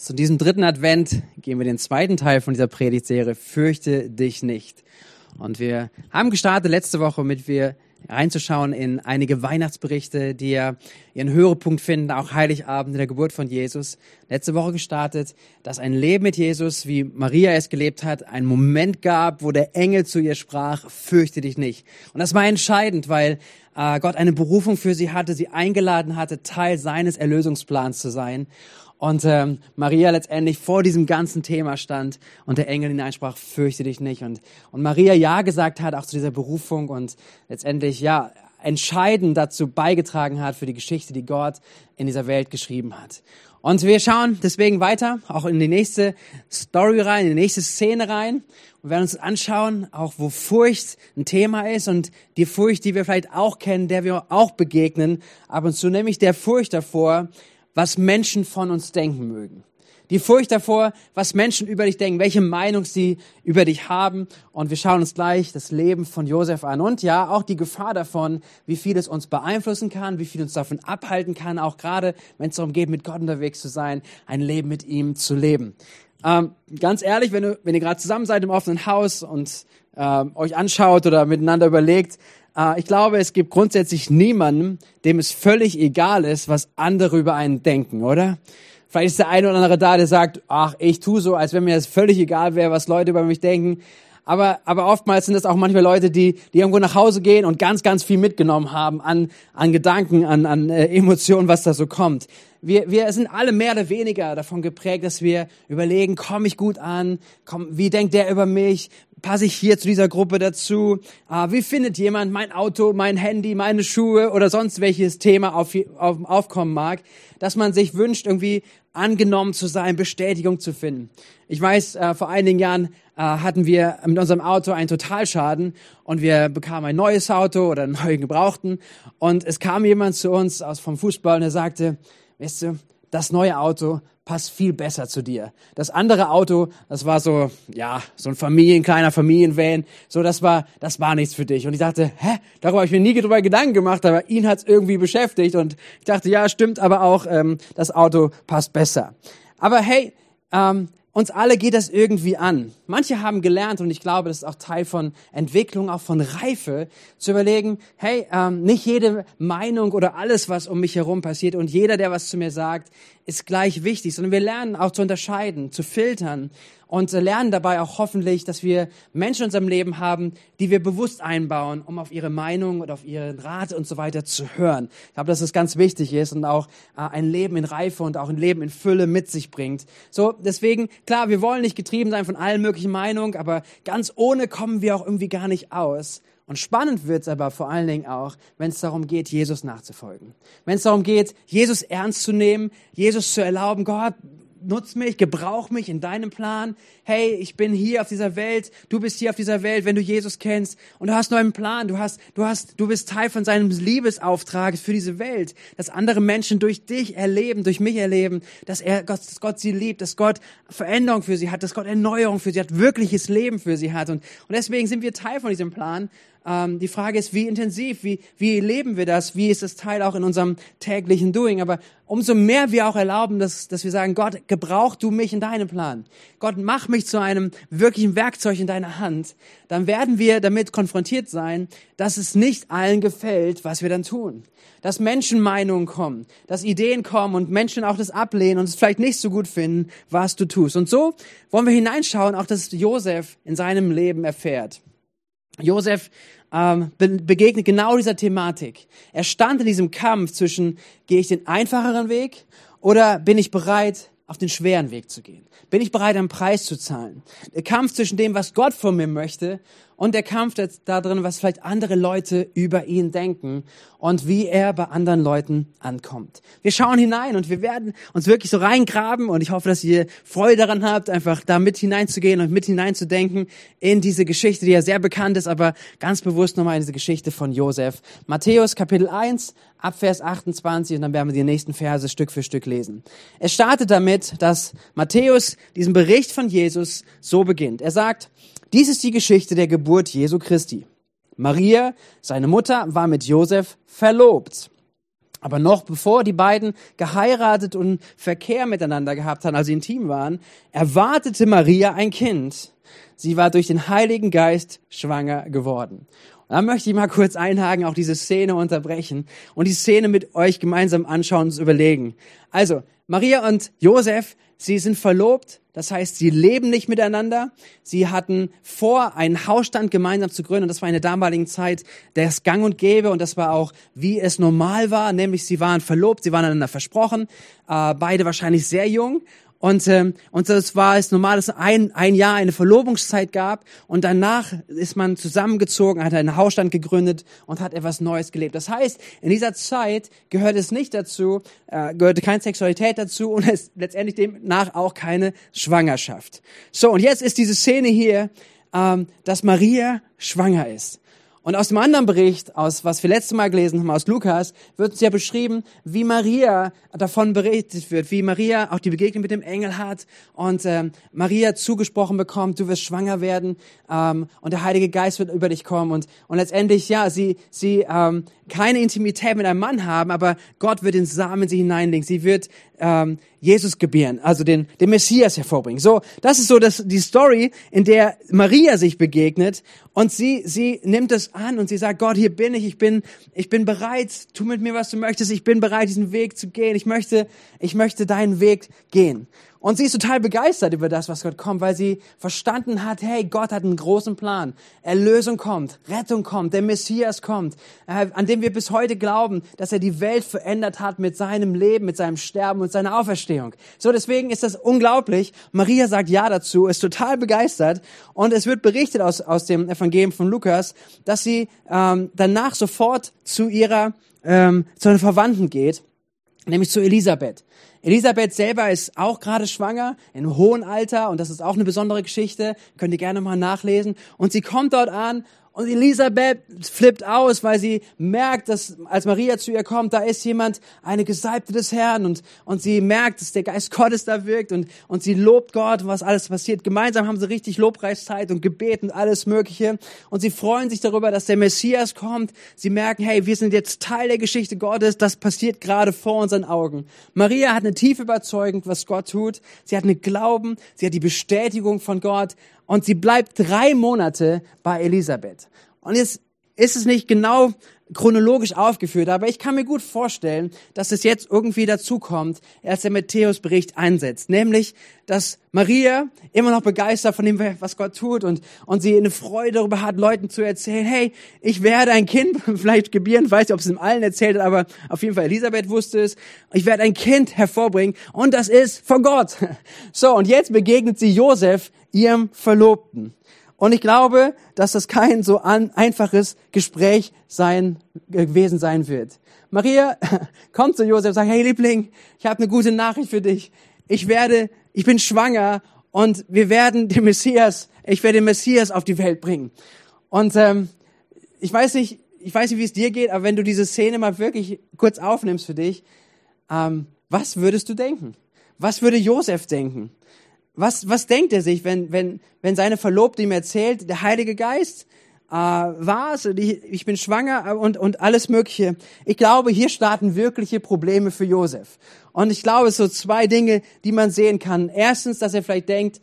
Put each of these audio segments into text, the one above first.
Zu diesem dritten Advent gehen wir den zweiten Teil von dieser Predigtserie Fürchte dich nicht. Und wir haben gestartet letzte Woche mit wir reinzuschauen in einige Weihnachtsberichte, die ja ihren Höhepunkt finden, auch Heiligabend in der Geburt von Jesus. Letzte Woche gestartet, dass ein Leben mit Jesus, wie Maria es gelebt hat, einen Moment gab, wo der Engel zu ihr sprach, fürchte dich nicht. Und das war entscheidend, weil äh, Gott eine Berufung für sie hatte, sie eingeladen hatte, Teil seines Erlösungsplans zu sein. Und ähm, Maria letztendlich vor diesem ganzen Thema stand und der Engel hineinsprach, fürchte dich nicht. Und, und Maria Ja gesagt hat, auch zu dieser Berufung und letztendlich ja entscheidend dazu beigetragen hat für die Geschichte, die Gott in dieser Welt geschrieben hat. Und wir schauen deswegen weiter, auch in die nächste Story rein, in die nächste Szene rein und werden uns anschauen, auch wo Furcht ein Thema ist und die Furcht, die wir vielleicht auch kennen, der wir auch begegnen, ab und zu, nämlich der Furcht davor, was Menschen von uns denken mögen. Die Furcht davor, was Menschen über dich denken, welche Meinung sie über dich haben. Und wir schauen uns gleich das Leben von Josef an. Und ja, auch die Gefahr davon, wie viel es uns beeinflussen kann, wie viel uns davon abhalten kann, auch gerade wenn es darum geht, mit Gott unterwegs zu sein, ein Leben mit ihm zu leben. Ähm, ganz ehrlich, wenn, du, wenn ihr gerade zusammen seid im offenen Haus und äh, euch anschaut oder miteinander überlegt, ich glaube, es gibt grundsätzlich niemanden, dem es völlig egal ist, was andere über einen denken, oder? Vielleicht ist der eine oder andere da, der sagt, ach, ich tu so, als wenn mir das völlig egal wäre, was Leute über mich denken. Aber, aber oftmals sind es auch manchmal Leute, die, die irgendwo nach Hause gehen und ganz, ganz viel mitgenommen haben an, an Gedanken, an, an äh, Emotionen, was da so kommt. Wir, wir sind alle mehr oder weniger davon geprägt, dass wir überlegen, komme ich gut an? Komm, wie denkt der über mich? Passe ich hier zu dieser Gruppe dazu? Ah, wie findet jemand mein Auto, mein Handy, meine Schuhe oder sonst welches Thema auf, auf, aufkommen mag, dass man sich wünscht, irgendwie angenommen zu sein, Bestätigung zu finden. Ich weiß, äh, vor einigen Jahren äh, hatten wir mit unserem Auto einen Totalschaden und wir bekamen ein neues Auto oder einen neuen Gebrauchten und es kam jemand zu uns aus vom Fußball und er sagte, weißt du, das neue Auto passt viel besser zu dir. Das andere Auto, das war so, ja, so ein Familien, kleiner Familienvan, so das war, das war nichts für dich. Und ich dachte, hä, darüber habe ich mir nie drüber Gedanken gemacht, aber ihn hat's irgendwie beschäftigt und ich dachte, ja, stimmt, aber auch ähm, das Auto passt besser. Aber hey, ähm, uns alle geht das irgendwie an. Manche haben gelernt, und ich glaube, das ist auch Teil von Entwicklung, auch von Reife, zu überlegen, hey, ähm, nicht jede Meinung oder alles, was um mich herum passiert und jeder, der was zu mir sagt, ist gleich wichtig, sondern wir lernen auch zu unterscheiden, zu filtern und lernen dabei auch hoffentlich, dass wir Menschen in unserem Leben haben, die wir bewusst einbauen, um auf ihre Meinung und auf ihren Rat und so weiter zu hören. Ich glaube, dass das ganz wichtig ist und auch äh, ein Leben in Reife und auch ein Leben in Fülle mit sich bringt. So, deswegen, klar, wir wollen nicht getrieben sein von allen möglichen Meinungen, aber ganz ohne kommen wir auch irgendwie gar nicht aus. Und spannend wird's aber vor allen Dingen auch, wenn es darum geht, Jesus nachzufolgen. Wenn es darum geht, Jesus ernst zu nehmen, Jesus zu erlauben, Gott, nutz mich, gebrauch mich in deinem Plan. Hey, ich bin hier auf dieser Welt, du bist hier auf dieser Welt, wenn du Jesus kennst. Und du hast nur einen Plan, du hast, du hast, du bist Teil von seinem Liebesauftrag für diese Welt, dass andere Menschen durch dich erleben, durch mich erleben, dass er, Gott, dass Gott sie liebt, dass Gott Veränderung für sie hat, dass Gott Erneuerung für sie hat, wirkliches Leben für sie hat. Und, und deswegen sind wir Teil von diesem Plan ähm, die Frage ist, wie intensiv, wie, wie leben wir das, wie ist das Teil auch in unserem täglichen Doing. Aber umso mehr wir auch erlauben, dass, dass wir sagen, Gott, gebrauch du mich in deinem Plan. Gott, mach mich zu einem wirklichen Werkzeug in deiner Hand. Dann werden wir damit konfrontiert sein, dass es nicht allen gefällt, was wir dann tun. Dass Menschenmeinungen kommen, dass Ideen kommen und Menschen auch das ablehnen und es vielleicht nicht so gut finden, was du tust. Und so wollen wir hineinschauen, auch dass Josef in seinem Leben erfährt. Josef ähm, be begegnet genau dieser Thematik. Er stand in diesem Kampf zwischen, gehe ich den einfacheren Weg oder bin ich bereit, auf den schweren Weg zu gehen? Bin ich bereit, einen Preis zu zahlen? Der Kampf zwischen dem, was Gott von mir möchte und der Kampf da drin, was vielleicht andere Leute über ihn denken und wie er bei anderen Leuten ankommt. Wir schauen hinein und wir werden uns wirklich so reingraben und ich hoffe, dass ihr Freude daran habt, einfach da mit hineinzugehen und mit hineinzudenken in diese Geschichte, die ja sehr bekannt ist, aber ganz bewusst nochmal in diese Geschichte von Josef. Matthäus Kapitel 1 ab Vers 28 und dann werden wir die nächsten Verse Stück für Stück lesen. Es startet damit, dass Matthäus diesen Bericht von Jesus so beginnt. Er sagt, dies ist die Geschichte der Geburt Jesu Christi. Maria, seine Mutter, war mit Josef verlobt. Aber noch bevor die beiden geheiratet und Verkehr miteinander gehabt haben, also intim waren, erwartete Maria ein Kind. Sie war durch den Heiligen Geist schwanger geworden. Und da möchte ich mal kurz einhaken, auch diese Szene unterbrechen und die Szene mit euch gemeinsam anschauen und überlegen. Also, Maria und Josef, sie sind verlobt, das heißt, sie leben nicht miteinander. Sie hatten vor, einen Hausstand gemeinsam zu gründen. Und das war in der damaligen Zeit das Gang und Gäbe. Und das war auch, wie es normal war. Nämlich, sie waren verlobt, sie waren einander versprochen. Äh, beide wahrscheinlich sehr jung. Und, ähm, und das war es normal, dass ein, ein Jahr eine Verlobungszeit gab und danach ist man zusammengezogen, hat einen Hausstand gegründet und hat etwas Neues gelebt. Das heißt, in dieser Zeit gehört es nicht dazu, äh, gehörte keine Sexualität dazu und es letztendlich demnach auch keine Schwangerschaft. So, und jetzt ist diese Szene hier, ähm, dass Maria schwanger ist. Und aus dem anderen Bericht, aus was wir letztes Mal gelesen haben, aus Lukas, wird uns ja beschrieben, wie Maria davon berichtet wird, wie Maria auch die Begegnung mit dem Engel hat und ähm, Maria zugesprochen bekommt, du wirst schwanger werden ähm, und der Heilige Geist wird über dich kommen und, und letztendlich, ja, sie, sie ähm, keine Intimität mit einem Mann haben, aber Gott wird den Samen in sie hineinlegen. Sie wird ähm, Jesus gebären, also den, den Messias hervorbringen. So, das ist so das, die Story, in der Maria sich begegnet und sie, sie nimmt es an und sie sagt, Gott, hier bin ich, ich bin, ich bin bereit, tu mit mir, was du möchtest, ich bin bereit, diesen Weg zu gehen, ich möchte, ich möchte deinen Weg gehen. Und sie ist total begeistert über das, was Gott kommt, weil sie verstanden hat, hey, Gott hat einen großen Plan. Erlösung kommt, Rettung kommt, der Messias kommt, äh, an dem wir bis heute glauben, dass er die Welt verändert hat mit seinem Leben, mit seinem Sterben und seiner Auferstehung. So, deswegen ist das unglaublich. Maria sagt Ja dazu, ist total begeistert. Und es wird berichtet aus, aus dem Evangelium von Lukas, dass sie ähm, danach sofort zu ihrer, ähm, zu einer Verwandten geht, nämlich zu Elisabeth. Elisabeth selber ist auch gerade schwanger, in hohem Alter, und das ist auch eine besondere Geschichte, könnt ihr gerne mal nachlesen. Und sie kommt dort an und Elisabeth flippt aus, weil sie merkt, dass als Maria zu ihr kommt, da ist jemand, eine Gesalbte des Herrn und, und sie merkt, dass der Geist Gottes da wirkt und, und sie lobt Gott, was alles passiert. Gemeinsam haben sie richtig Lobpreiszeit und Gebet und alles Mögliche und sie freuen sich darüber, dass der Messias kommt. Sie merken, hey, wir sind jetzt Teil der Geschichte Gottes, das passiert gerade vor unseren Augen. Maria hat eine tiefe Überzeugung, was Gott tut. Sie hat einen Glauben, sie hat die Bestätigung von Gott und sie bleibt drei Monate bei Elisabeth. Und jetzt ist es nicht genau chronologisch aufgeführt, aber ich kann mir gut vorstellen, dass es jetzt irgendwie dazukommt, als der Matthäus-Bericht einsetzt. Nämlich, dass Maria immer noch begeistert von dem, was Gott tut und, und sie eine Freude darüber hat, Leuten zu erzählen, hey, ich werde ein Kind vielleicht gebieren, weiß nicht, ob es ihm allen erzählt hat, aber auf jeden Fall Elisabeth wusste es, ich werde ein Kind hervorbringen und das ist von Gott. So, und jetzt begegnet sie Josef, ihrem Verlobten. Und ich glaube, dass das kein so an, einfaches Gespräch sein, gewesen sein wird. Maria kommt zu Josef und sagt, hey Liebling, ich habe eine gute Nachricht für dich. Ich werde, ich bin schwanger und wir werden den Messias, ich werde den Messias auf die Welt bringen. Und ähm, ich weiß nicht, ich weiß nicht, wie es dir geht, aber wenn du diese Szene mal wirklich kurz aufnimmst für dich, ähm, was würdest du denken? Was würde Josef denken? Was, was denkt er sich, wenn, wenn, wenn seine Verlobte ihm erzählt, der Heilige Geist äh, war es, ich, bin schwanger und, und alles Mögliche. Ich glaube, hier starten wirkliche Probleme für Josef. Und ich glaube, es sind so zwei Dinge, die man sehen kann. Erstens, dass er vielleicht denkt,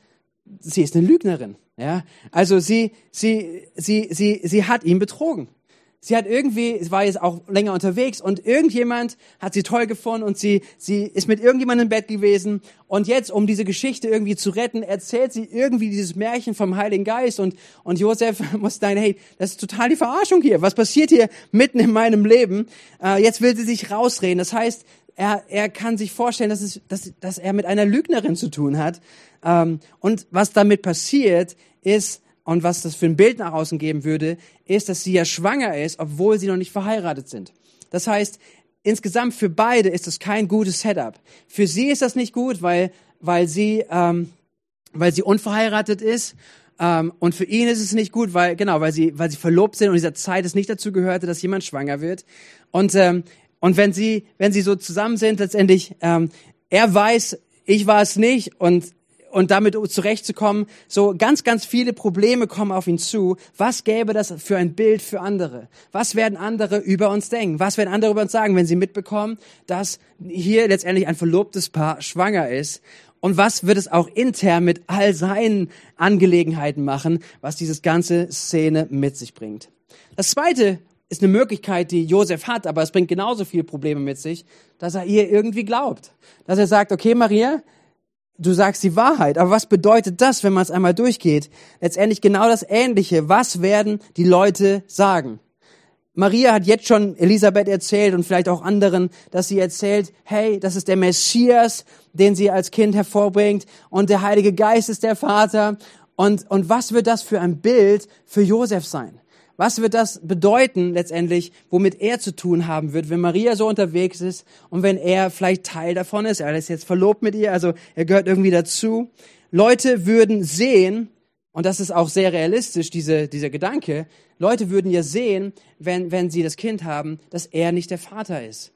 sie ist eine Lügnerin. Ja, also sie, sie, sie, sie, sie hat ihn betrogen sie hat irgendwie, war jetzt auch länger unterwegs und irgendjemand hat sie toll gefunden und sie, sie ist mit irgendjemandem im Bett gewesen und jetzt, um diese Geschichte irgendwie zu retten, erzählt sie irgendwie dieses Märchen vom Heiligen Geist und, und Josef muss sagen, hey, das ist total die Verarschung hier. Was passiert hier mitten in meinem Leben? Äh, jetzt will sie sich rausreden. Das heißt, er, er kann sich vorstellen, dass, es, dass, dass er mit einer Lügnerin zu tun hat. Ähm, und was damit passiert, ist, und was das für ein Bild nach außen geben würde, ist, dass sie ja schwanger ist, obwohl sie noch nicht verheiratet sind. Das heißt, insgesamt für beide ist das kein gutes Setup. Für sie ist das nicht gut, weil, weil, sie, ähm, weil sie unverheiratet ist. Ähm, und für ihn ist es nicht gut, weil, genau, weil sie, weil sie verlobt sind und dieser Zeit es nicht dazu gehörte, dass jemand schwanger wird. Und, ähm, und wenn sie, wenn sie so zusammen sind, letztendlich, ähm, er weiß, ich war es nicht und und damit zurechtzukommen. So ganz, ganz viele Probleme kommen auf ihn zu. Was gäbe das für ein Bild für andere? Was werden andere über uns denken? Was werden andere über uns sagen, wenn sie mitbekommen, dass hier letztendlich ein verlobtes Paar schwanger ist? Und was wird es auch intern mit all seinen Angelegenheiten machen, was dieses ganze Szene mit sich bringt? Das zweite ist eine Möglichkeit, die Josef hat, aber es bringt genauso viele Probleme mit sich, dass er ihr irgendwie glaubt. Dass er sagt, okay, Maria, du sagst die Wahrheit, aber was bedeutet das, wenn man es einmal durchgeht? Letztendlich genau das Ähnliche. Was werden die Leute sagen? Maria hat jetzt schon Elisabeth erzählt und vielleicht auch anderen, dass sie erzählt, hey, das ist der Messias, den sie als Kind hervorbringt und der Heilige Geist ist der Vater. Und, und was wird das für ein Bild für Josef sein? Was wird das bedeuten letztendlich, womit er zu tun haben wird, wenn Maria so unterwegs ist und wenn er vielleicht Teil davon ist? Er ist jetzt verlobt mit ihr, also er gehört irgendwie dazu. Leute würden sehen, und das ist auch sehr realistisch, diese, dieser Gedanke, Leute würden ja sehen, wenn, wenn sie das Kind haben, dass er nicht der Vater ist.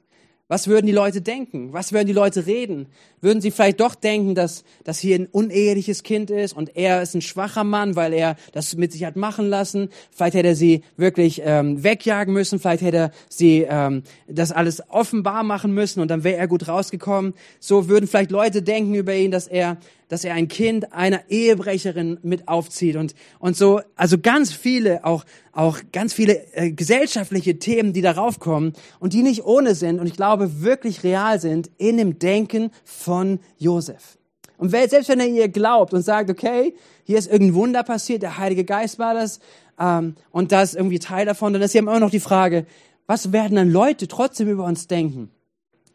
Was würden die Leute denken? Was würden die Leute reden? Würden sie vielleicht doch denken, dass, dass hier ein uneheliches Kind ist und er ist ein schwacher Mann, weil er das mit sich hat machen lassen? Vielleicht hätte er sie wirklich ähm, wegjagen müssen, vielleicht hätte er sie ähm, das alles offenbar machen müssen und dann wäre er gut rausgekommen. So würden vielleicht Leute denken über ihn, dass er dass er ein Kind einer Ehebrecherin mit aufzieht und, und so, also ganz viele, auch, auch ganz viele äh, gesellschaftliche Themen, die darauf kommen und die nicht ohne sind und ich glaube wirklich real sind in dem Denken von Josef. Und selbst wenn er ihr glaubt und sagt, okay, hier ist irgendein Wunder passiert, der Heilige Geist war das ähm, und das ist irgendwie Teil davon, dann ist hier immer noch die Frage, was werden dann Leute trotzdem über uns denken?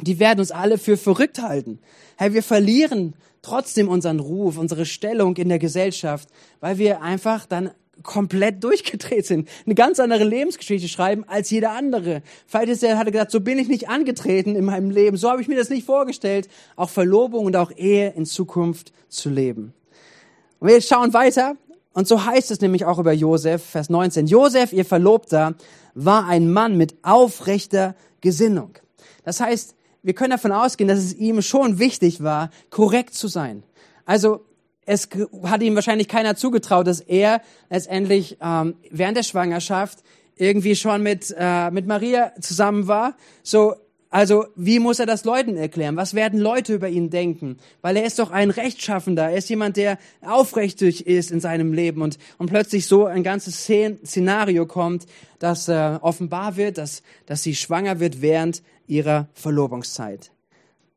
Die werden uns alle für verrückt halten. Hey, wir verlieren trotzdem unseren Ruf, unsere Stellung in der Gesellschaft, weil wir einfach dann komplett durchgedreht sind, eine ganz andere Lebensgeschichte schreiben als jeder andere. Vielleicht ist er, hat er gesagt, so bin ich nicht angetreten in meinem Leben, so habe ich mir das nicht vorgestellt, auch Verlobung und auch Ehe in Zukunft zu leben. Und wir schauen weiter und so heißt es nämlich auch über Josef, Vers 19. Josef, ihr Verlobter, war ein Mann mit aufrechter Gesinnung. Das heißt, wir können davon ausgehen, dass es ihm schon wichtig war, korrekt zu sein. Also es hat ihm wahrscheinlich keiner zugetraut, dass er letztendlich ähm, während der Schwangerschaft irgendwie schon mit, äh, mit Maria zusammen war. So, also wie muss er das Leuten erklären? Was werden Leute über ihn denken? Weil er ist doch ein Rechtschaffender. Er ist jemand, der aufrichtig ist in seinem Leben und, und plötzlich so ein ganzes Szenario kommt, dass äh, offenbar wird, dass, dass sie schwanger wird während ihrer Verlobungszeit.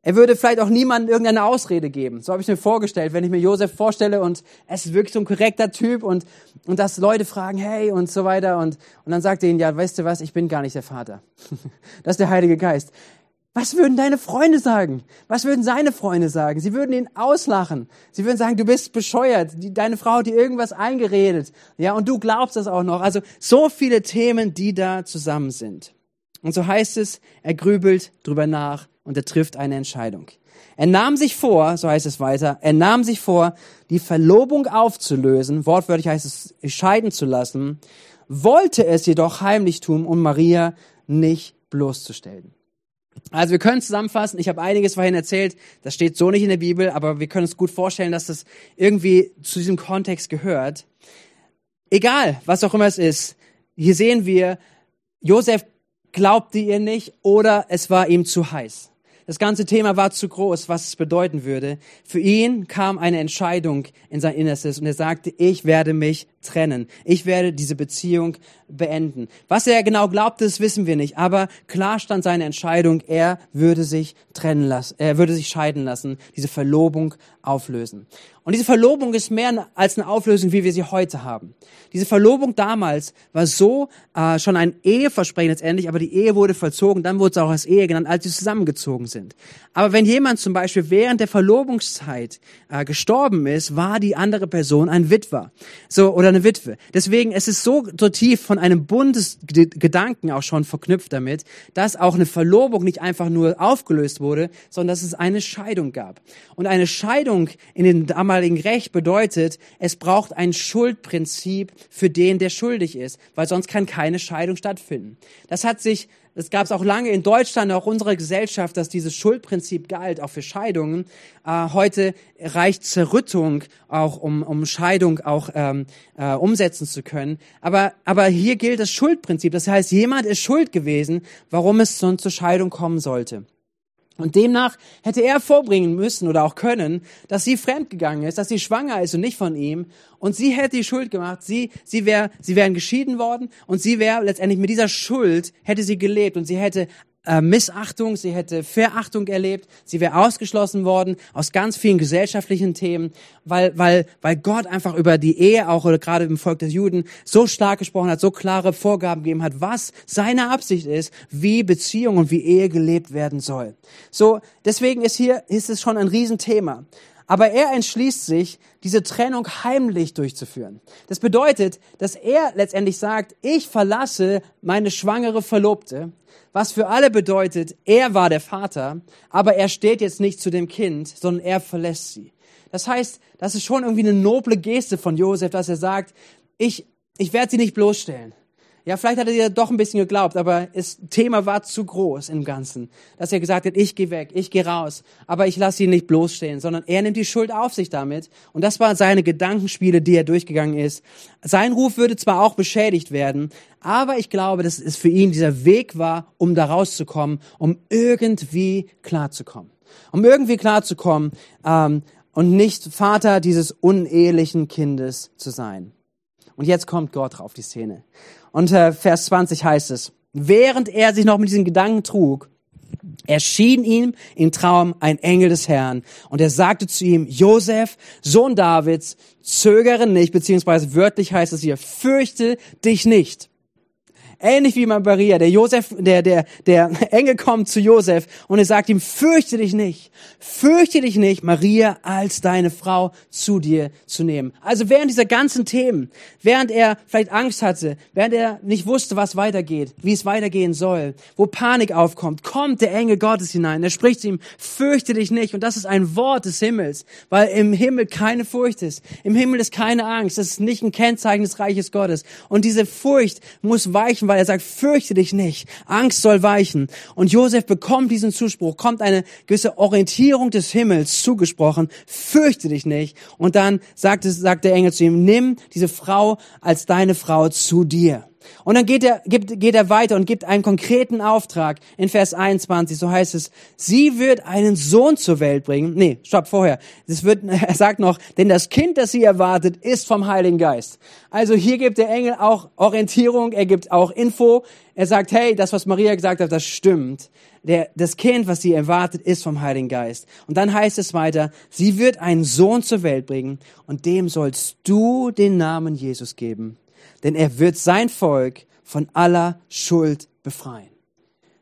Er würde vielleicht auch niemandem irgendeine Ausrede geben. So habe ich mir vorgestellt, wenn ich mir Josef vorstelle und es ist wirklich so ein korrekter Typ und, und dass Leute fragen, hey und so weiter und, und dann sagt er ihnen, ja, weißt du was, ich bin gar nicht der Vater. das ist der Heilige Geist. Was würden deine Freunde sagen? Was würden seine Freunde sagen? Sie würden ihn auslachen. Sie würden sagen, du bist bescheuert. Deine Frau hat dir irgendwas eingeredet. Ja, und du glaubst das auch noch. Also so viele Themen, die da zusammen sind. Und so heißt es, er grübelt drüber nach und er trifft eine Entscheidung. Er nahm sich vor, so heißt es weiter, er nahm sich vor, die Verlobung aufzulösen, wortwörtlich heißt es, scheiden zu lassen, wollte es jedoch heimlich tun, um Maria nicht bloßzustellen. Also wir können zusammenfassen, ich habe einiges vorhin erzählt, das steht so nicht in der Bibel, aber wir können uns gut vorstellen, dass das irgendwie zu diesem Kontext gehört. Egal, was auch immer es ist, hier sehen wir, Josef glaubte ihr nicht oder es war ihm zu heiß. Das ganze Thema war zu groß, was es bedeuten würde. Für ihn kam eine Entscheidung in sein Innerstes und er sagte, ich werde mich trennen. Ich werde diese Beziehung beenden. Was er genau glaubte, das wissen wir nicht. Aber klar stand seine Entscheidung, er würde sich trennen lassen, er würde sich scheiden lassen, diese Verlobung auflösen. Und diese Verlobung ist mehr als eine Auflösung, wie wir sie heute haben. Diese Verlobung damals war so äh, schon ein Eheversprechen letztendlich, aber die Ehe wurde vollzogen, dann wurde es auch als Ehe genannt, als sie zusammengezogen sind. Aber wenn jemand zum Beispiel während der Verlobungszeit äh, gestorben ist, war die andere Person ein Witwer. So, oder eine Witwe. Deswegen, es ist so, so tief von einem Bundesgedanken auch schon verknüpft damit, dass auch eine Verlobung nicht einfach nur aufgelöst wurde, sondern dass es eine Scheidung gab. Und eine Scheidung in dem damaligen Recht bedeutet, es braucht ein Schuldprinzip für den, der schuldig ist, weil sonst kann keine Scheidung stattfinden. Das hat sich es gab es auch lange in Deutschland, auch unserer Gesellschaft, dass dieses Schuldprinzip galt, auch für Scheidungen. Äh, heute reicht Zerrüttung auch, um, um Scheidung auch ähm, äh, umsetzen zu können. Aber, aber hier gilt das Schuldprinzip. Das heißt, jemand ist schuld gewesen, warum es zur Scheidung kommen sollte. Und demnach hätte er vorbringen müssen oder auch können, dass sie fremdgegangen ist, dass sie schwanger ist und nicht von ihm. Und sie hätte die Schuld gemacht. Sie, sie wäre, sie wären geschieden worden und sie wäre letztendlich mit dieser Schuld hätte sie gelebt und sie hätte äh, Missachtung, sie hätte Verachtung erlebt, sie wäre ausgeschlossen worden aus ganz vielen gesellschaftlichen Themen, weil, weil, weil Gott einfach über die Ehe auch oder gerade im Volk des Juden so stark gesprochen hat, so klare Vorgaben gegeben hat, was seine Absicht ist, wie Beziehung und wie Ehe gelebt werden soll. So, deswegen ist hier, ist es schon ein Riesenthema. Aber er entschließt sich, diese Trennung heimlich durchzuführen. Das bedeutet, dass er letztendlich sagt, ich verlasse meine schwangere Verlobte, was für alle bedeutet, er war der Vater, aber er steht jetzt nicht zu dem Kind, sondern er verlässt sie. Das heißt, das ist schon irgendwie eine noble Geste von Josef, dass er sagt, ich, ich werde sie nicht bloßstellen. Ja, vielleicht hat er dir doch ein bisschen geglaubt, aber das Thema war zu groß im Ganzen, dass er gesagt hat, ich gehe weg, ich gehe raus, aber ich lasse ihn nicht bloßstehen, sondern er nimmt die Schuld auf sich damit. Und das waren seine Gedankenspiele, die er durchgegangen ist. Sein Ruf würde zwar auch beschädigt werden, aber ich glaube, dass es für ihn dieser Weg war, um da rauszukommen, um irgendwie klarzukommen. Um irgendwie klarzukommen ähm, und nicht Vater dieses unehelichen Kindes zu sein. Und jetzt kommt Gott auf die Szene. Und äh, Vers 20 heißt es, während er sich noch mit diesen Gedanken trug, erschien ihm im Traum ein Engel des Herrn und er sagte zu ihm, Josef, Sohn Davids, zögere nicht, beziehungsweise wörtlich heißt es hier, fürchte dich nicht. Ähnlich wie bei Maria. Der Josef, der, der, der Engel kommt zu Josef und er sagt ihm, fürchte dich nicht. Fürchte dich nicht, Maria als deine Frau zu dir zu nehmen. Also während dieser ganzen Themen, während er vielleicht Angst hatte, während er nicht wusste, was weitergeht, wie es weitergehen soll, wo Panik aufkommt, kommt der Engel Gottes hinein. Er spricht zu ihm, fürchte dich nicht. Und das ist ein Wort des Himmels, weil im Himmel keine Furcht ist. Im Himmel ist keine Angst. Das ist nicht ein Kennzeichen des Reiches Gottes. Und diese Furcht muss weichen, weil er sagt, fürchte dich nicht, Angst soll weichen. Und Josef bekommt diesen Zuspruch, kommt eine gewisse Orientierung des Himmels zugesprochen, fürchte dich nicht. Und dann sagt, es, sagt der Engel zu ihm, nimm diese Frau als deine Frau zu dir. Und dann geht er, gibt, geht er weiter und gibt einen konkreten Auftrag in Vers 21. So heißt es, sie wird einen Sohn zur Welt bringen. Nee, stopp, vorher. Das wird, er sagt noch, denn das Kind, das sie erwartet, ist vom Heiligen Geist. Also hier gibt der Engel auch Orientierung, er gibt auch Info. Er sagt, hey, das, was Maria gesagt hat, das stimmt. Der, das Kind, was sie erwartet, ist vom Heiligen Geist. Und dann heißt es weiter, sie wird einen Sohn zur Welt bringen und dem sollst du den Namen Jesus geben denn er wird sein Volk von aller Schuld befreien.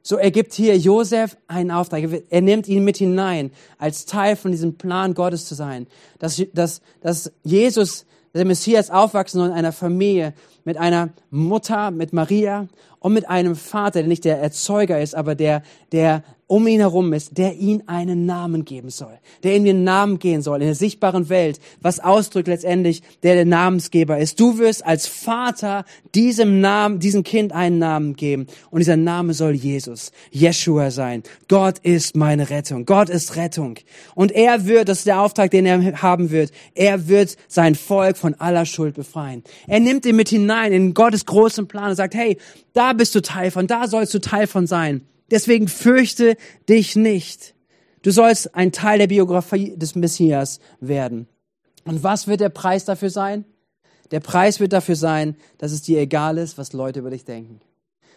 So ergibt hier Josef einen Auftrag. Er nimmt ihn mit hinein, als Teil von diesem Plan Gottes zu sein. Dass, dass, dass Jesus, der Messias, aufwachsen soll in einer Familie mit einer Mutter, mit Maria und mit einem Vater, der nicht der Erzeuger ist, aber der, der um ihn herum ist, der ihn einen Namen geben soll, der in den Namen gehen soll, in der sichtbaren Welt, was ausdrückt letztendlich, der der Namensgeber ist. Du wirst als Vater diesem Namen, diesem Kind einen Namen geben und dieser Name soll Jesus, Jeshua sein. Gott ist meine Rettung. Gott ist Rettung. Und er wird, das ist der Auftrag, den er haben wird, er wird sein Volk von aller Schuld befreien. Er nimmt ihn mit hinein in Gottes großen Plan und sagt, hey, da bist du Teil von, da sollst du Teil von sein. Deswegen fürchte dich nicht. Du sollst ein Teil der Biografie des Messias werden. Und was wird der Preis dafür sein? Der Preis wird dafür sein, dass es dir egal ist, was Leute über dich denken.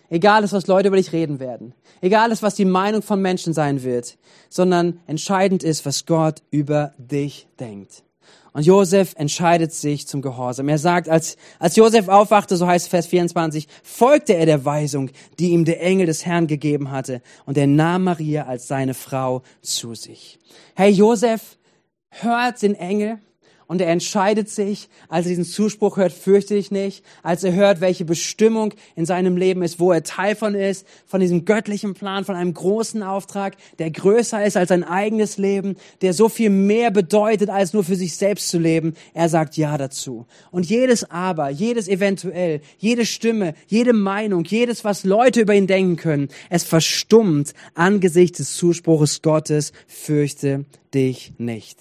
Egal ist, was Leute über dich reden werden. Egal ist, was die Meinung von Menschen sein wird. Sondern entscheidend ist, was Gott über dich denkt. Und Josef entscheidet sich zum Gehorsam. Er sagt, als, als Josef aufwachte, so heißt Vers 24, folgte er der Weisung, die ihm der Engel des Herrn gegeben hatte, und er nahm Maria als seine Frau zu sich. Hey, Josef hört den Engel und er entscheidet sich, als er diesen Zuspruch hört, fürchte dich nicht, als er hört, welche Bestimmung in seinem Leben ist, wo er Teil von ist, von diesem göttlichen Plan, von einem großen Auftrag, der größer ist als sein eigenes Leben, der so viel mehr bedeutet, als nur für sich selbst zu leben. Er sagt Ja dazu. Und jedes Aber, jedes Eventuell, jede Stimme, jede Meinung, jedes, was Leute über ihn denken können, es verstummt angesichts des Zuspruches Gottes, fürchte dich nicht.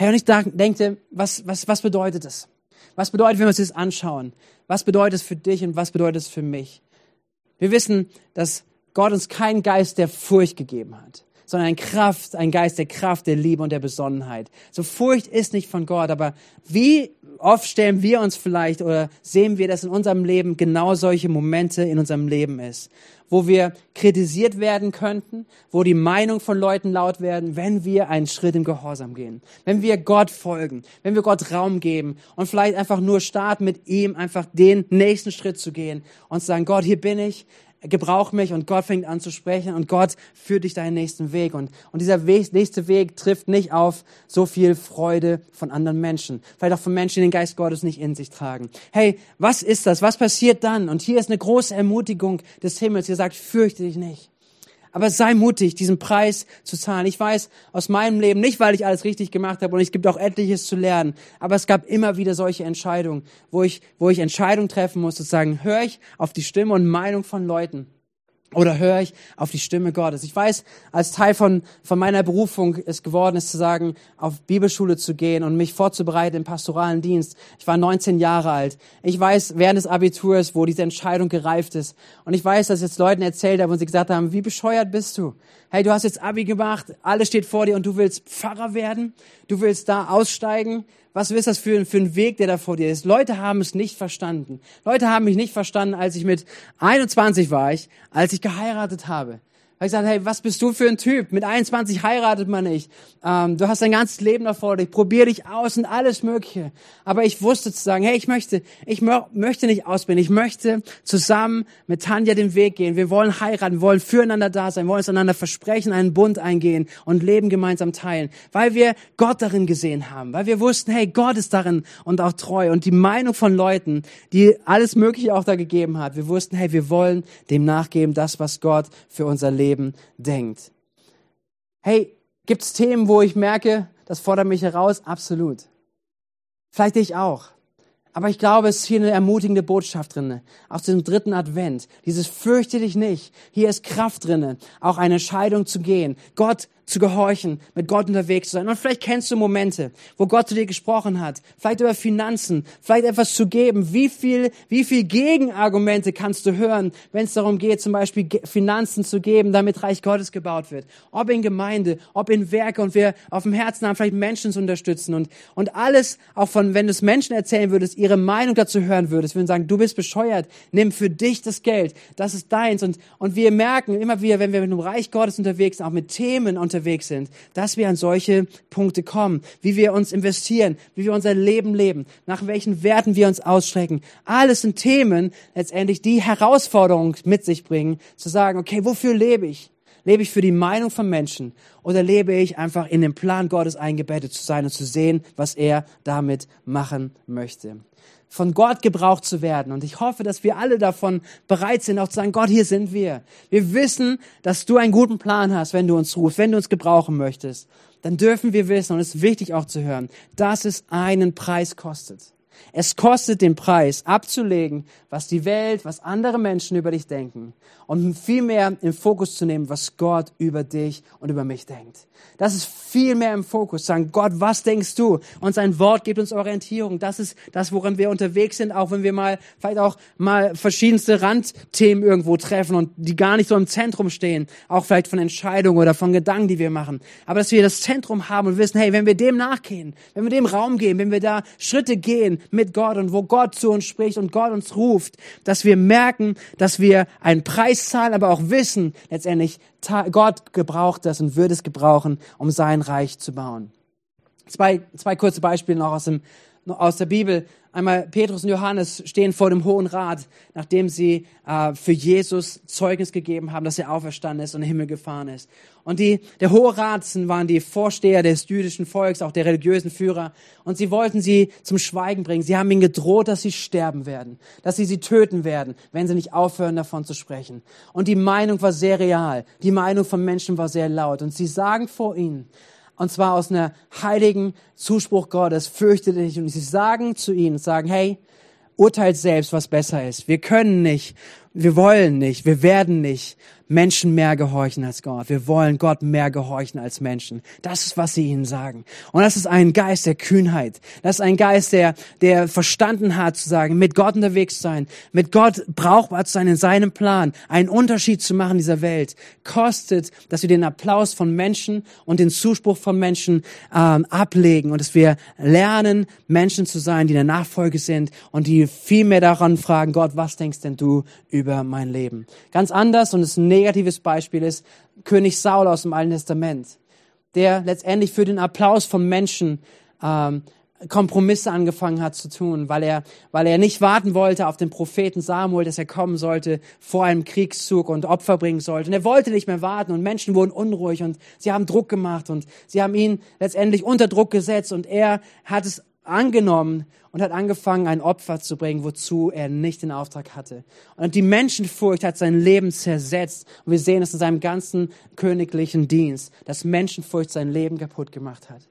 Hey, und ich denke, was, was, was bedeutet das? Was bedeutet, wenn wir uns das anschauen? Was bedeutet es für dich und was bedeutet es für mich? Wir wissen, dass Gott uns keinen Geist der Furcht gegeben hat, sondern ein Kraft, ein Geist der Kraft, der Liebe und der Besonnenheit. So Furcht ist nicht von Gott, aber wie oft stellen wir uns vielleicht oder sehen wir, dass in unserem Leben genau solche Momente in unserem Leben ist, wo wir kritisiert werden könnten, wo die Meinung von Leuten laut werden, wenn wir einen Schritt im Gehorsam gehen, wenn wir Gott folgen, wenn wir Gott Raum geben und vielleicht einfach nur starten mit ihm, einfach den nächsten Schritt zu gehen und zu sagen, Gott, hier bin ich, gebrauch mich und Gott fängt an zu sprechen und Gott führt dich deinen nächsten Weg. Und, und dieser Weg, nächste Weg trifft nicht auf so viel Freude von anderen Menschen. Vielleicht auch von Menschen, die den Geist Gottes nicht in sich tragen. Hey, was ist das? Was passiert dann? Und hier ist eine große Ermutigung des Himmels. Ihr sagt, fürchte dich nicht. Aber sei mutig, diesen Preis zu zahlen. Ich weiß aus meinem Leben, nicht weil ich alles richtig gemacht habe und es gibt auch etliches zu lernen, aber es gab immer wieder solche Entscheidungen, wo ich, wo ich Entscheidungen treffen musste, zu sagen, höre ich auf die Stimme und Meinung von Leuten oder höre ich auf die Stimme Gottes? Ich weiß, als Teil von, von meiner Berufung ist geworden ist, zu sagen, auf Bibelschule zu gehen und mich vorzubereiten im pastoralen Dienst. Ich war 19 Jahre alt. Ich weiß, während des Abiturs, wo diese Entscheidung gereift ist. Und ich weiß, dass jetzt Leuten erzählt habe und sie gesagt haben, wie bescheuert bist du? Hey, du hast jetzt Abi gemacht, alles steht vor dir und du willst Pfarrer werden? Du willst da aussteigen? Was ist das für, für ein Weg, der da vor dir ist? Leute haben es nicht verstanden. Leute haben mich nicht verstanden, als ich mit 21 war ich, als ich geheiratet habe habe ich gesagt, hey, was bist du für ein Typ? Mit 21 heiratet man nicht. Ähm, du hast dein ganzes Leben davor dich. Probier dich aus und alles Mögliche. Aber ich wusste zu sagen, hey, ich möchte, ich mö möchte nicht ausbilden. Ich möchte zusammen mit Tanja den Weg gehen. Wir wollen heiraten, wir wollen füreinander da sein, wollen uns einander versprechen, einen Bund eingehen und Leben gemeinsam teilen. Weil wir Gott darin gesehen haben. Weil wir wussten, hey, Gott ist darin und auch treu. Und die Meinung von Leuten, die alles Mögliche auch da gegeben hat. Wir wussten, hey, wir wollen dem nachgeben, das, was Gott für unser Leben Leben denkt. Hey, gibt es Themen, wo ich merke, das fordert mich heraus? Absolut. Vielleicht ich auch. Aber ich glaube, es ist hier eine ermutigende Botschaft drinne aus dem dritten Advent. Dieses fürchte dich nicht. Hier ist Kraft drinne, auch eine Entscheidung zu gehen. Gott zu gehorchen, mit Gott unterwegs zu sein. Und vielleicht kennst du Momente, wo Gott zu dir gesprochen hat, vielleicht über Finanzen, vielleicht etwas zu geben. Wie viel, wie viel Gegenargumente kannst du hören, wenn es darum geht, zum Beispiel Finanzen zu geben, damit Reich Gottes gebaut wird? Ob in Gemeinde, ob in Werke und wir auf dem Herzen haben, vielleicht Menschen zu unterstützen und, und alles, auch von, wenn du es Menschen erzählen würdest, ihre Meinung dazu hören würdest, würden sagen, du bist bescheuert, nimm für dich das Geld, das ist deins. Und, und wir merken immer wieder, wenn wir mit dem Reich Gottes unterwegs sind, auch mit Themen unterwegs unterwegs sind, dass wir an solche Punkte kommen, wie wir uns investieren, wie wir unser Leben leben, nach welchen Werten wir uns ausstrecken. Alles sind Themen letztendlich, die Herausforderungen mit sich bringen, zu sagen, okay, wofür lebe ich? Lebe ich für die Meinung von Menschen oder lebe ich einfach in den Plan Gottes eingebettet zu sein und zu sehen, was er damit machen möchte? von Gott gebraucht zu werden. Und ich hoffe, dass wir alle davon bereit sind, auch zu sagen, Gott, hier sind wir. Wir wissen, dass du einen guten Plan hast, wenn du uns rufst, wenn du uns gebrauchen möchtest. Dann dürfen wir wissen, und es ist wichtig auch zu hören, dass es einen Preis kostet. Es kostet den Preis, abzulegen, was die Welt, was andere Menschen über dich denken und viel mehr im Fokus zu nehmen, was Gott über dich und über mich denkt. Das ist viel mehr im Fokus. Sagen, Gott, was denkst du? Und sein Wort gibt uns Orientierung. Das ist das, woran wir unterwegs sind, auch wenn wir mal, vielleicht auch mal verschiedenste Randthemen irgendwo treffen und die gar nicht so im Zentrum stehen. Auch vielleicht von Entscheidungen oder von Gedanken, die wir machen. Aber dass wir das Zentrum haben und wissen, hey, wenn wir dem nachgehen, wenn wir dem Raum geben, wenn wir da Schritte gehen mit Gott und wo Gott zu uns spricht und Gott uns ruft, dass wir merken, dass wir einen Preis zahlen, aber auch wissen, letztendlich, Gott gebraucht das und wird es gebrauchen, um sein Reich zu bauen. Zwei, zwei kurze Beispiele noch aus dem aus der Bibel. Einmal Petrus und Johannes stehen vor dem Hohen Rat, nachdem sie äh, für Jesus Zeugnis gegeben haben, dass er auferstanden ist und in den Himmel gefahren ist. Und die, der Hohe Rat waren die Vorsteher des jüdischen Volks, auch der religiösen Führer. Und sie wollten sie zum Schweigen bringen. Sie haben ihnen gedroht, dass sie sterben werden, dass sie sie töten werden, wenn sie nicht aufhören, davon zu sprechen. Und die Meinung war sehr real. Die Meinung von Menschen war sehr laut. Und sie sagen vor ihnen, und zwar aus einer heiligen Zuspruch Gottes, fürchte dich. Und sie sagen zu ihnen, sagen, hey, urteilt selbst, was besser ist. Wir können nicht, wir wollen nicht, wir werden nicht Menschen mehr gehorchen als Gott. Wir wollen Gott mehr gehorchen als Menschen. Das ist, was sie ihnen sagen. Und das ist ein Geist der Kühnheit. Das ist ein Geist, der, der verstanden hat zu sagen, mit Gott unterwegs sein, mit Gott brauchbar zu sein in seinem Plan, einen Unterschied zu machen in dieser Welt, kostet, dass wir den Applaus von Menschen und den Zuspruch von Menschen ähm, ablegen und dass wir lernen, Menschen zu sein, die in der Nachfolge sind und die viel mehr daran fragen, Gott, was denkst denn du über mein Leben? Ganz anders und es ist negatives Beispiel ist König Saul aus dem Alten Testament, der letztendlich für den Applaus von Menschen ähm, Kompromisse angefangen hat zu tun, weil er, weil er nicht warten wollte auf den Propheten Samuel, dass er kommen sollte vor einem Kriegszug und Opfer bringen sollte. Und er wollte nicht mehr warten und Menschen wurden unruhig und sie haben Druck gemacht und sie haben ihn letztendlich unter Druck gesetzt und er hat es angenommen und hat angefangen, ein Opfer zu bringen, wozu er nicht den Auftrag hatte. Und die Menschenfurcht hat sein Leben zersetzt. Und wir sehen es in seinem ganzen königlichen Dienst, dass Menschenfurcht sein Leben kaputt gemacht hat.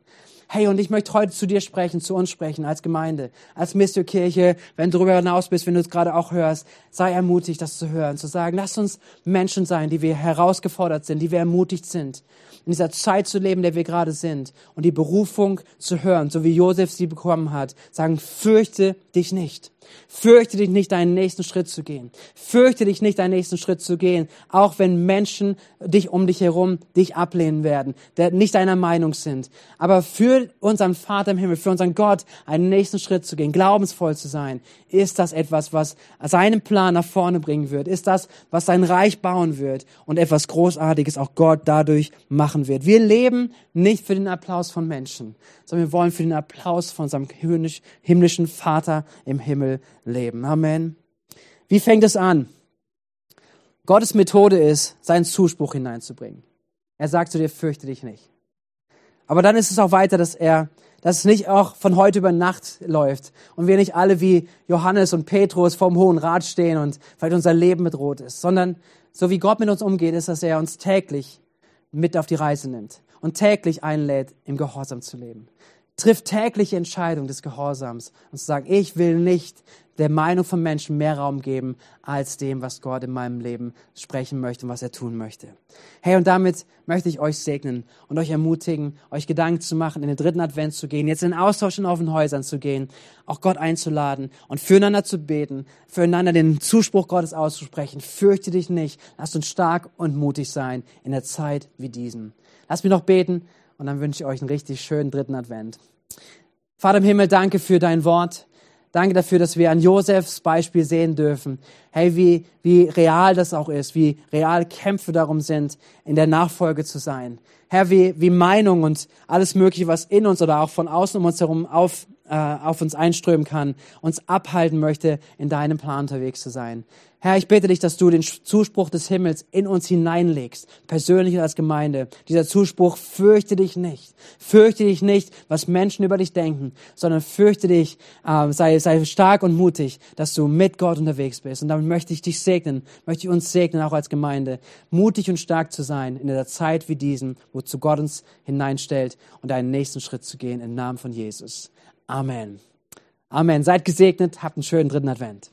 Hey, und ich möchte heute zu dir sprechen, zu uns sprechen, als Gemeinde, als Mistio-Kirche, wenn du darüber hinaus bist, wenn du es gerade auch hörst, sei ermutigt, das zu hören, zu sagen, lass uns Menschen sein, die wir herausgefordert sind, die wir ermutigt sind, in dieser Zeit zu leben, der wir gerade sind und die Berufung zu hören, so wie Josef sie bekommen hat, sagen, fürchte dich nicht. Fürchte dich nicht, deinen nächsten Schritt zu gehen. Fürchte dich nicht, deinen nächsten Schritt zu gehen, auch wenn Menschen dich um dich herum dich ablehnen werden, der nicht deiner Meinung sind. Aber für unseren Vater im Himmel, für unseren Gott, einen nächsten Schritt zu gehen, glaubensvoll zu sein, ist das etwas, was seinen Plan nach vorne bringen wird? Ist das, was sein Reich bauen wird und etwas Großartiges auch Gott dadurch machen wird? Wir leben nicht für den Applaus von Menschen, sondern wir wollen für den Applaus von unserem himmlischen Vater im Himmel leben. Amen. Wie fängt es an? Gottes Methode ist, seinen Zuspruch hineinzubringen. Er sagt zu dir, fürchte dich nicht. Aber dann ist es auch weiter, dass er, dass es nicht auch von heute über Nacht läuft und wir nicht alle wie Johannes und Petrus vorm Hohen Rat stehen und vielleicht unser Leben bedroht ist, sondern so wie Gott mit uns umgeht, ist, dass er uns täglich mit auf die Reise nimmt und täglich einlädt, im Gehorsam zu leben. Trifft tägliche Entscheidungen des Gehorsams und zu sagen, ich will nicht der Meinung von Menschen mehr Raum geben als dem, was Gott in meinem Leben sprechen möchte und was er tun möchte. Hey, und damit möchte ich euch segnen und euch ermutigen, euch Gedanken zu machen, in den dritten Advent zu gehen, jetzt in den Austausch in offenen Häusern zu gehen, auch Gott einzuladen und füreinander zu beten, füreinander den Zuspruch Gottes auszusprechen. Fürchte dich nicht. Lasst uns stark und mutig sein in der Zeit wie diesen. Lasst mich noch beten und dann wünsche ich euch einen richtig schönen dritten Advent. Vater im Himmel, danke für dein Wort. Danke dafür, dass wir an Josefs Beispiel sehen dürfen. Hey, wie, wie real das auch ist, wie real Kämpfe darum sind, in der Nachfolge zu sein. Herr, wie, wie Meinung und alles Mögliche, was in uns oder auch von außen um uns herum auf, äh, auf uns einströmen kann, uns abhalten möchte, in deinem Plan unterwegs zu sein. Herr, ich bitte dich, dass du den Zuspruch des Himmels in uns hineinlegst, persönlich und als Gemeinde. Dieser Zuspruch, fürchte dich nicht. Fürchte dich nicht, was Menschen über dich denken, sondern fürchte dich, äh, sei, sei stark und mutig, dass du mit Gott unterwegs bist. Und damit möchte ich dich segnen, möchte ich uns segnen, auch als Gemeinde, mutig und stark zu sein in einer Zeit wie diesen, wozu Gott uns hineinstellt und einen nächsten Schritt zu gehen im Namen von Jesus. Amen. Amen. Seid gesegnet, habt einen schönen dritten Advent.